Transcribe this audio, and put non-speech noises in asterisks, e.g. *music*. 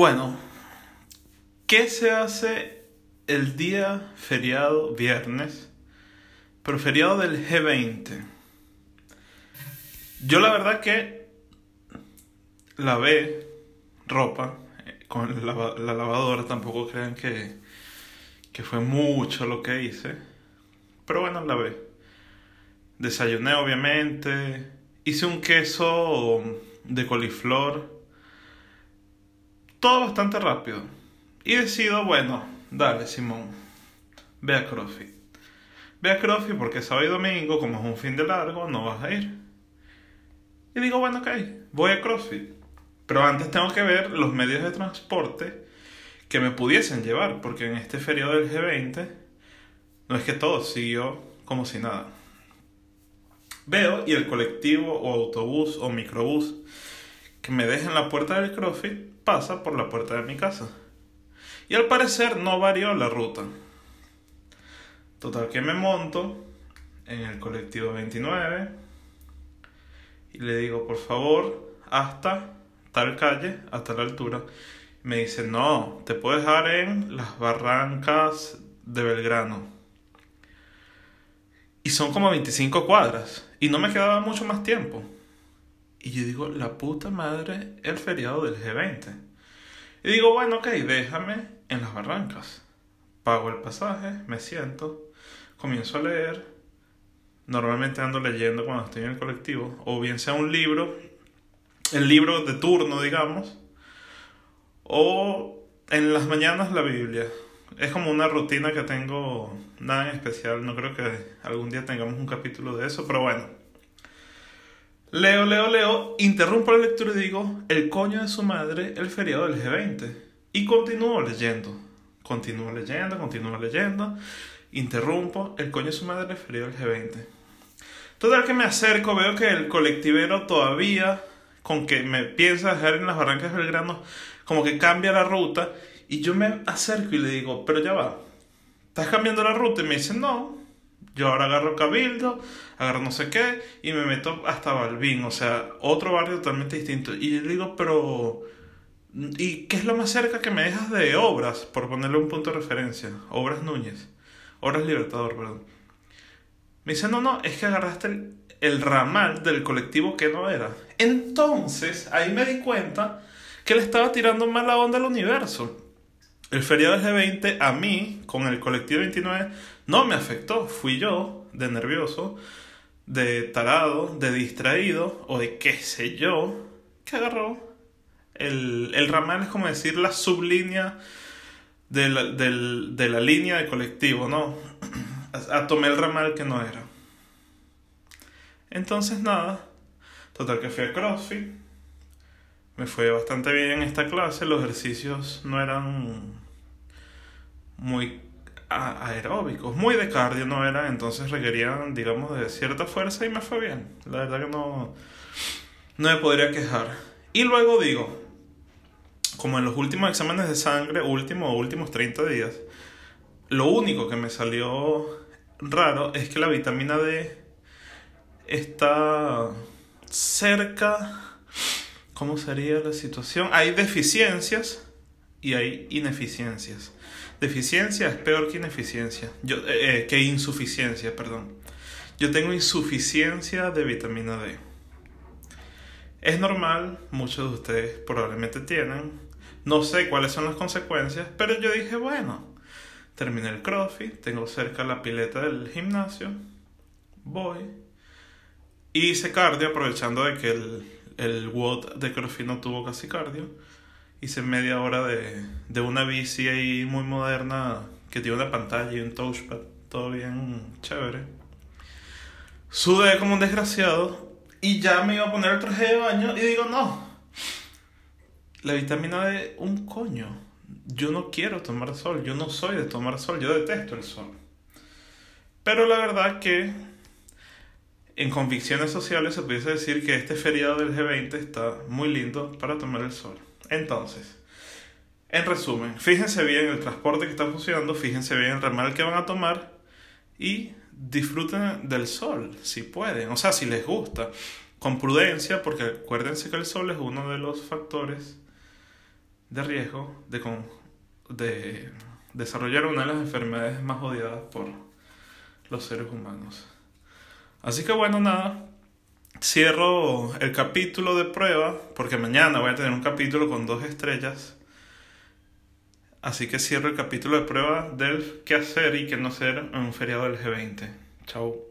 Bueno, ¿qué se hace el día feriado viernes, pero feriado del G20? Yo la verdad que lavé ropa eh, con la, la lavadora, tampoco crean que, que fue mucho lo que hice, pero bueno, lavé. Desayuné obviamente, hice un queso de coliflor todo bastante rápido. Y decido, bueno, dale, Simón, ve a CrossFit. Ve a CrossFit porque sábado y domingo, como es un fin de largo, no vas a ir. Y digo, bueno, ok, voy a CrossFit. Pero antes tengo que ver los medios de transporte que me pudiesen llevar, porque en este feriado del G20 no es que todo siguió como si nada. Veo y el colectivo o autobús o microbús me deja en la puerta del CrossFit pasa por la puerta de mi casa. Y al parecer no varió la ruta. Total que me monto en el colectivo 29 y le digo, por favor, hasta tal calle, hasta la altura. Me dice, no, te puedes dejar en las barrancas de Belgrano. Y son como 25 cuadras. Y no me quedaba mucho más tiempo. Y yo digo, la puta madre, el feriado del G20. Y digo, bueno, ok, déjame en las barrancas. Pago el pasaje, me siento, comienzo a leer. Normalmente ando leyendo cuando estoy en el colectivo, o bien sea un libro, el libro de turno, digamos, o en las mañanas la Biblia. Es como una rutina que tengo, nada en especial, no creo que algún día tengamos un capítulo de eso, pero bueno. Leo, leo, leo, interrumpo la lectura y digo, el coño de su madre, el feriado del G20. Y continúo leyendo, continúo leyendo, continúo leyendo, interrumpo, el coño de su madre, el feriado del G20. Total que me acerco, veo que el colectivero todavía, con que me piensa dejar en las barrancas del Belgrano, como que cambia la ruta, y yo me acerco y le digo, pero ya va, ¿estás cambiando la ruta? Y me dice, no, yo ahora agarro Cabildo, agarro no sé qué y me meto hasta Balbín, o sea, otro barrio totalmente distinto. Y yo digo, pero... ¿Y qué es lo más cerca que me dejas de Obras, por ponerle un punto de referencia? Obras Núñez. Obras Libertador, perdón. Me dice, no, no, es que agarraste el, el ramal del colectivo que no era. Entonces, ahí me di cuenta que le estaba tirando mala onda al universo. El feriado del G20 a mí, con el colectivo 29, no me afectó. Fui yo, de nervioso, de tarado, de distraído, o de qué sé yo, que agarró. El, el ramal es como decir la sublínea de la, de la línea de colectivo, ¿no? *clears throat* A, tomé el ramal que no era. Entonces nada, total que fui a CrossFit. Me fue bastante bien en esta clase, los ejercicios no eran muy aeróbicos, muy de cardio no eran, entonces requerían, digamos, de cierta fuerza y me fue bien. La verdad que no, no me podría quejar. Y luego digo, como en los últimos exámenes de sangre, últimos últimos 30 días, lo único que me salió raro es que la vitamina D está cerca, ¿cómo sería la situación? Hay deficiencias y hay ineficiencias. Deficiencia es peor que ineficiencia. Yo, eh, eh, que insuficiencia, perdón. Yo tengo insuficiencia de vitamina D. Es normal, muchos de ustedes probablemente tienen. No sé cuáles son las consecuencias, pero yo dije, bueno, terminé el crossfit, tengo cerca la pileta del gimnasio, voy. Hice cardio aprovechando de que el, el WOD de crossfit no tuvo casi cardio hice media hora de, de una bici ahí muy moderna que tiene una pantalla y un touchpad, todo bien chévere. Sudé como un desgraciado y ya me iba a poner el traje de baño y digo, no, la vitamina D, un coño. Yo no quiero tomar sol, yo no soy de tomar sol, yo detesto el sol. Pero la verdad que en convicciones sociales se pudiese decir que este feriado del G20 está muy lindo para tomar el sol. Entonces, en resumen, fíjense bien el transporte que está funcionando, fíjense bien el ramal que van a tomar y disfruten del sol, si pueden, o sea, si les gusta, con prudencia, porque acuérdense que el sol es uno de los factores de riesgo de, de desarrollar una de las enfermedades más odiadas por los seres humanos. Así que bueno, nada, cierro el capítulo de prueba, porque mañana voy a tener un capítulo con dos estrellas. Así que cierro el capítulo de prueba del qué hacer y qué no hacer en un feriado del G20. Chao.